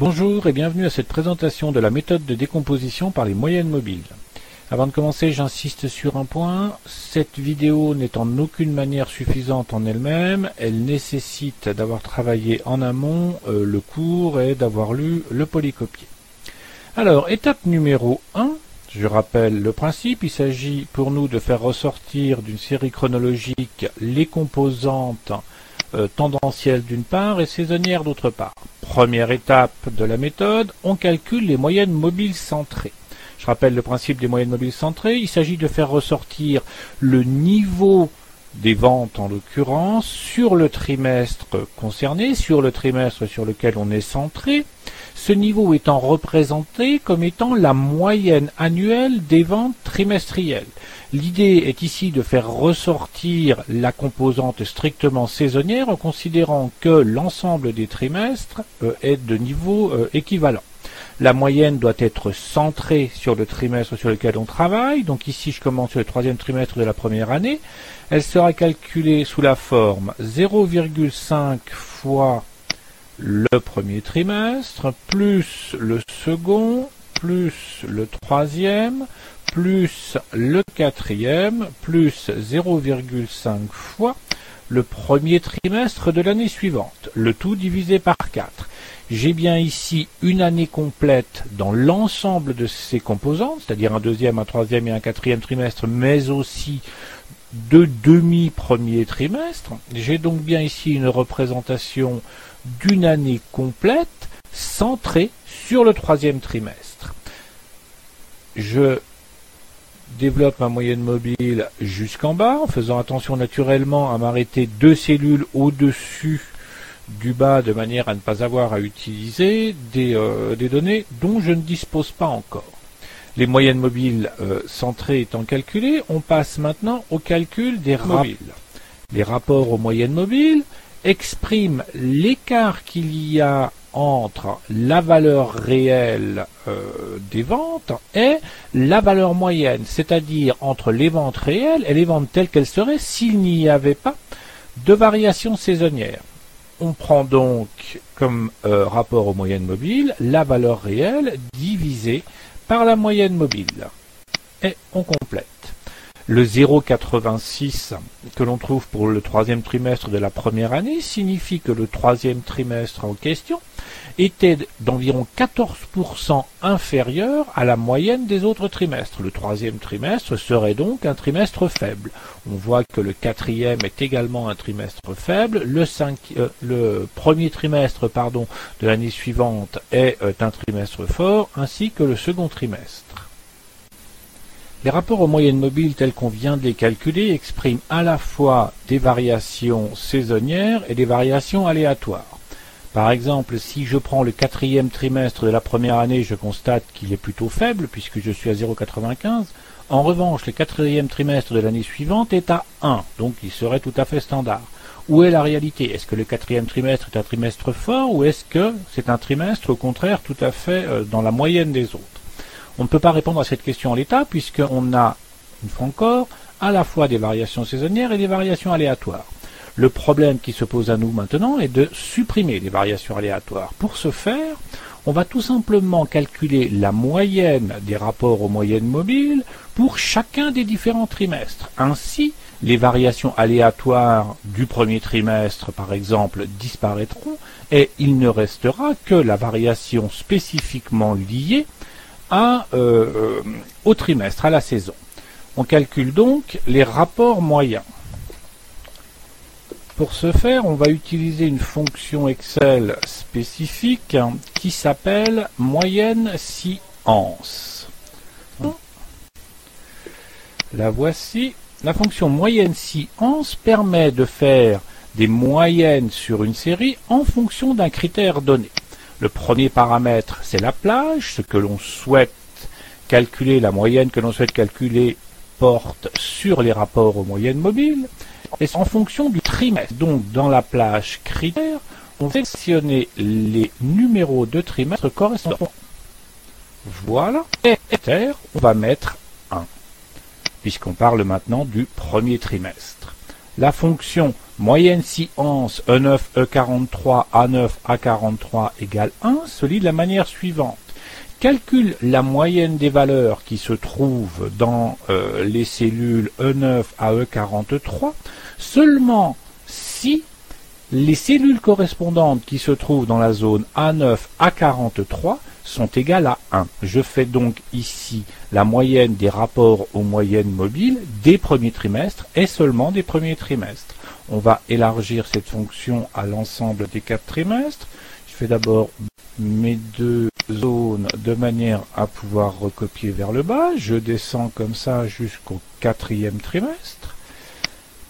Bonjour et bienvenue à cette présentation de la méthode de décomposition par les moyennes mobiles. Avant de commencer, j'insiste sur un point. Cette vidéo n'est en aucune manière suffisante en elle-même. Elle nécessite d'avoir travaillé en amont euh, le cours et d'avoir lu le polycopier. Alors, étape numéro 1, je rappelle le principe, il s'agit pour nous de faire ressortir d'une série chronologique les composantes euh, tendancielles d'une part et saisonnières d'autre part. Première étape de la méthode, on calcule les moyennes mobiles centrées. Je rappelle le principe des moyennes mobiles centrées, il s'agit de faire ressortir le niveau des ventes en l'occurrence sur le trimestre concerné, sur le trimestre sur lequel on est centré, ce niveau étant représenté comme étant la moyenne annuelle des ventes trimestrielles. L'idée est ici de faire ressortir la composante strictement saisonnière en considérant que l'ensemble des trimestres euh, est de niveau euh, équivalent. La moyenne doit être centrée sur le trimestre sur lequel on travaille. Donc ici, je commence sur le troisième trimestre de la première année. Elle sera calculée sous la forme 0,5 fois le premier trimestre, plus le second, plus le troisième, plus le quatrième, plus 0,5 fois le premier trimestre de l'année suivante, le tout divisé par 4. J'ai bien ici une année complète dans l'ensemble de ces composantes, c'est-à-dire un deuxième, un troisième et un quatrième trimestre, mais aussi deux demi-premiers trimestres. J'ai donc bien ici une représentation d'une année complète centrée sur le troisième trimestre. Je développe ma moyenne mobile jusqu'en bas, en faisant attention naturellement à m'arrêter deux cellules au-dessus du bas de manière à ne pas avoir à utiliser des, euh, données dont je ne dispose pas encore. Les moyennes mobiles euh, centrées étant calculées, on passe maintenant au calcul des rapports. Les rapports aux moyennes mobiles expriment l'écart qu'il y a entre la valeur réelle euh, des ventes et la valeur moyenne, c'est-à-dire entre les ventes réelles et les ventes telles qu'elles seraient s'il n'y avait pas de variation saisonnière. On prend donc comme euh, rapport aux moyennes mobiles la valeur réelle divisée par la moyenne mobile. Et on complète. Le 0,86 que l'on trouve pour le troisième trimestre de la première année signifie que le troisième trimestre en question était d'environ 14% inférieur à la moyenne des autres trimestres. Le troisième trimestre serait donc un trimestre faible. On voit que le quatrième est également un trimestre faible. Le, euh, premier trimestre de l'année suivante est euh, un trimestre fort, ainsi que le second trimestre. Les rapports aux moyennes mobiles tels qu'on vient de les calculer expriment à la fois des variations saisonnières et des variations aléatoires. Par exemple, si je prends le quatrième trimestre de la première année, je constate qu'il est plutôt faible puisque je suis à 0,95. En revanche, le quatrième trimestre de l'année suivante est à 1, donc il serait tout à fait standard. Où est la réalité? Est-ce que le quatrième trimestre est un trimestre fort ou est-ce que c'est un trimestre au contraire tout à fait euh, dans la moyenne des autres? On ne peut pas répondre à cette question en l'état puisqu'on a, une fois encore, à la fois des variations saisonnières et des variations aléatoires. Le problème qui se pose à nous maintenant est de supprimer les variations aléatoires. Pour ce faire, on va tout simplement calculer la moyenne des rapports aux moyennes mobiles pour chacun des différents trimestres. Ainsi, les variations aléatoires du premier trimestre, par exemple, disparaîtront et il ne restera que la variation spécifiquement liée euh, euh, au trimestre, à la saison. On calcule donc les rapports moyens. Pour ce faire, on va utiliser une fonction Excel spécifique qui s'appelle moyenne science. La voici. La fonction moyenne science permet de faire des moyennes sur une série en fonction d'un critère donné. Le premier paramètre, c'est la plage. Ce que l'on souhaite calculer, la moyenne que l'on souhaite calculer porte sur les rapports aux moyennes mobiles. Et c'est en fonction du trimestre. Donc, dans la plage critère, on va sélectionner les numéros de trimestre correspondants. Voilà. Et on va mettre 1. Puisqu'on parle maintenant du premier trimestre. La fonction moyenne science E9, E43, A9, A43 égale 1 se lit de la manière suivante. Calcule la moyenne des valeurs qui se trouvent dans euh, les cellules E9 à E43 seulement si les cellules correspondantes qui se trouvent dans la zone A9 A43 sont égales à 1. Je fais donc ici la moyenne des rapports aux moyennes mobiles des premiers trimestres et seulement des premiers trimestres. On va élargir cette fonction à l'ensemble des quatre trimestres. Je fais d'abord mes deux zones de manière à pouvoir recopier vers le bas. Je descends comme ça jusqu'au quatrième trimestre.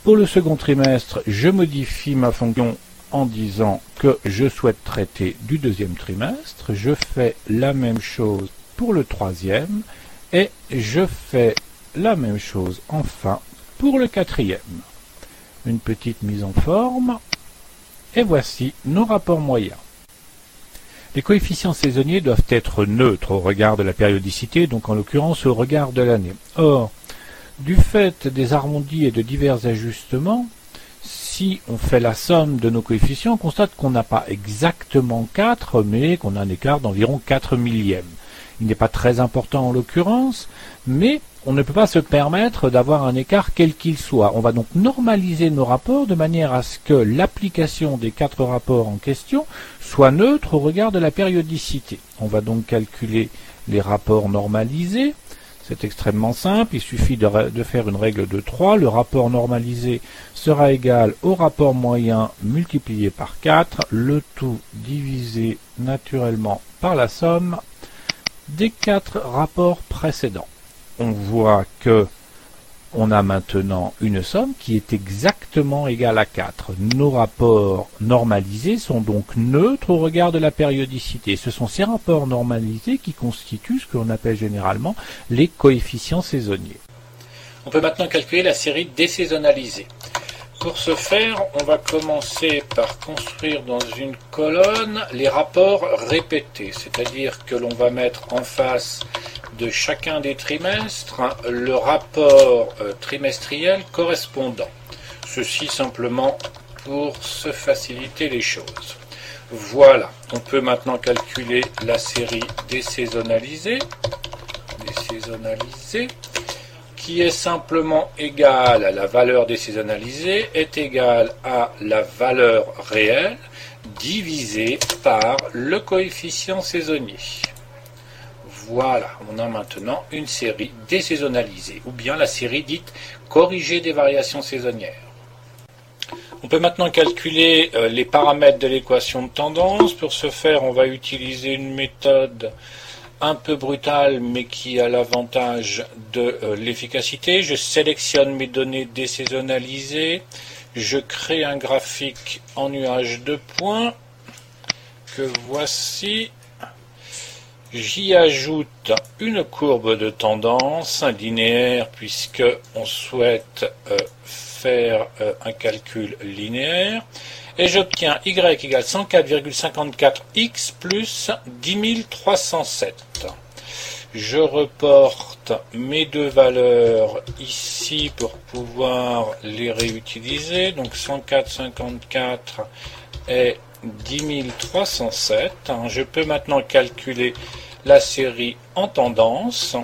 Pour le second trimestre, je modifie ma fonction en disant que je souhaite traiter du deuxième trimestre. Je fais la même chose pour le troisième et je fais la même chose enfin pour le quatrième. Une petite mise en forme et voici nos rapports moyens. Les coefficients saisonniers doivent être neutres au regard de la périodicité, donc en l'occurrence au regard de l'année. Or, du fait des arrondis et de divers ajustements, si on fait la somme de nos coefficients, on constate qu'on n'a pas exactement 4, mais qu'on a un écart d'environ 4 millièmes. Il n'est pas très important en l'occurrence, mais on ne peut pas se permettre d'avoir un écart quel qu'il soit. On va donc normaliser nos rapports de manière à ce que l'application des quatre rapports en question soit neutre au regard de la périodicité. On va donc calculer les rapports normalisés. C'est extrêmement simple, il suffit de, faire une règle de 3. Le rapport normalisé sera égal au rapport moyen multiplié par 4, le tout divisé naturellement par la somme des quatre rapports précédents on voit que on a maintenant une somme qui est exactement égale à 4. Nos rapports normalisés sont donc neutres au regard de la périodicité. Ce sont ces rapports normalisés qui constituent ce que l'on appelle généralement les coefficients saisonniers. On peut maintenant calculer la série désaisonnalisée. Pour ce faire, on va commencer par construire dans une colonne les rapports répétés, c'est-à-dire que l'on va mettre en face de chacun des trimestres le rapport euh, trimestriel correspondant. Ceci simplement pour se faciliter les choses. Voilà, on peut maintenant calculer la série désaisonnalisée, désaisonnalisée qui est simplement égal à la valeur désaisonnalisée est égale à la valeur réelle divisée par le coefficient saisonnier. Voilà, on a maintenant une série désaisonnalisée, ou bien la série dite corrigée des variations saisonnières. On peut maintenant calculer euh, les paramètres de l'équation de tendance. Pour ce faire, on va utiliser une méthode un peu brutal mais qui a l'avantage de euh, l'efficacité. Je sélectionne mes données désaisonnalisées. Je crée un graphique en nuage de points que voici. J'y ajoute une courbe de tendance linéaire puisque on souhaite euh, faire euh, un calcul linéaire et j'obtiens y égale 104,54x plus 10307. Je reporte mes deux valeurs ici pour pouvoir les réutiliser. Donc 104,54 et 10307. Je peux maintenant calculer la série en tendance.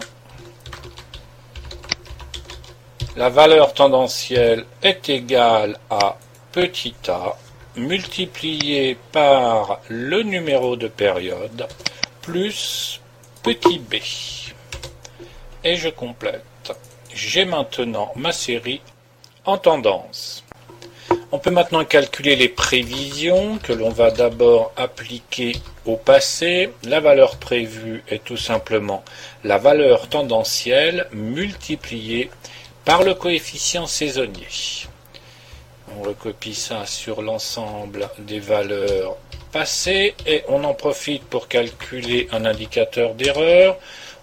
La valeur tendancielle est égale à petit a multiplié par le numéro de période plus petit b. Et je complète. J'ai maintenant ma série en tendance. On peut maintenant calculer les prévisions que l'on va d'abord appliquer au passé. La valeur prévue est tout simplement la valeur tendancielle multipliée par le coefficient saisonnier on recopie ça sur l'ensemble des valeurs passées et on en profite pour calculer un indicateur d'erreur.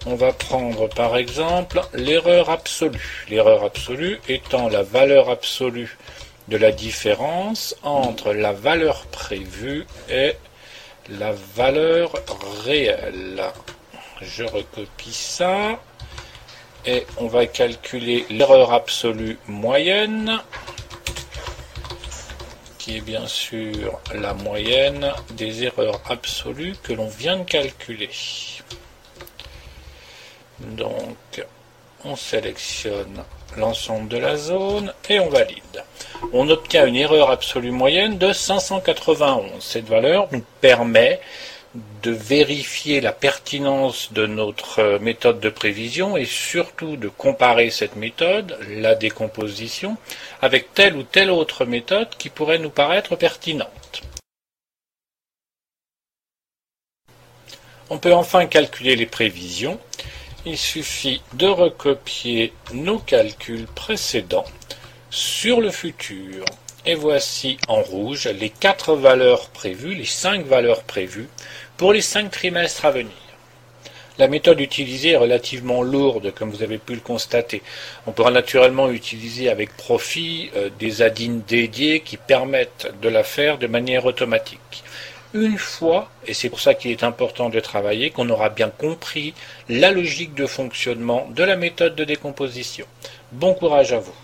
On va prendre par exemple l'erreur absolue. L'erreur absolue étant la valeur absolue de la différence entre la valeur prévue et la valeur réelle. Je recopie ça et on va calculer l'erreur absolue moyenne qui est bien sûr la moyenne des erreurs absolues que l'on vient de calculer. Donc, on sélectionne l'ensemble de la zone et on valide. On obtient une erreur absolue moyenne de 591. Cette valeur nous permet de vérifier la pertinence de notre méthode de prévision et surtout de comparer cette méthode, la décomposition, avec telle ou telle autre méthode qui pourrait nous paraître pertinente. On peut enfin calculer les prévisions. Il suffit de recopier nos calculs précédents sur le futur. Et voici en rouge les quatre valeurs prévues, les cinq valeurs prévues pour les cinq trimestres à venir. La méthode utilisée est relativement lourde, comme vous avez pu le constater. On pourra naturellement utiliser avec profit euh, des add-ins dédiés qui permettent de la faire de manière automatique. Une fois, et c'est pour ça qu'il est important de travailler, qu'on aura bien compris la logique de fonctionnement de la méthode de décomposition. Bon courage à vous.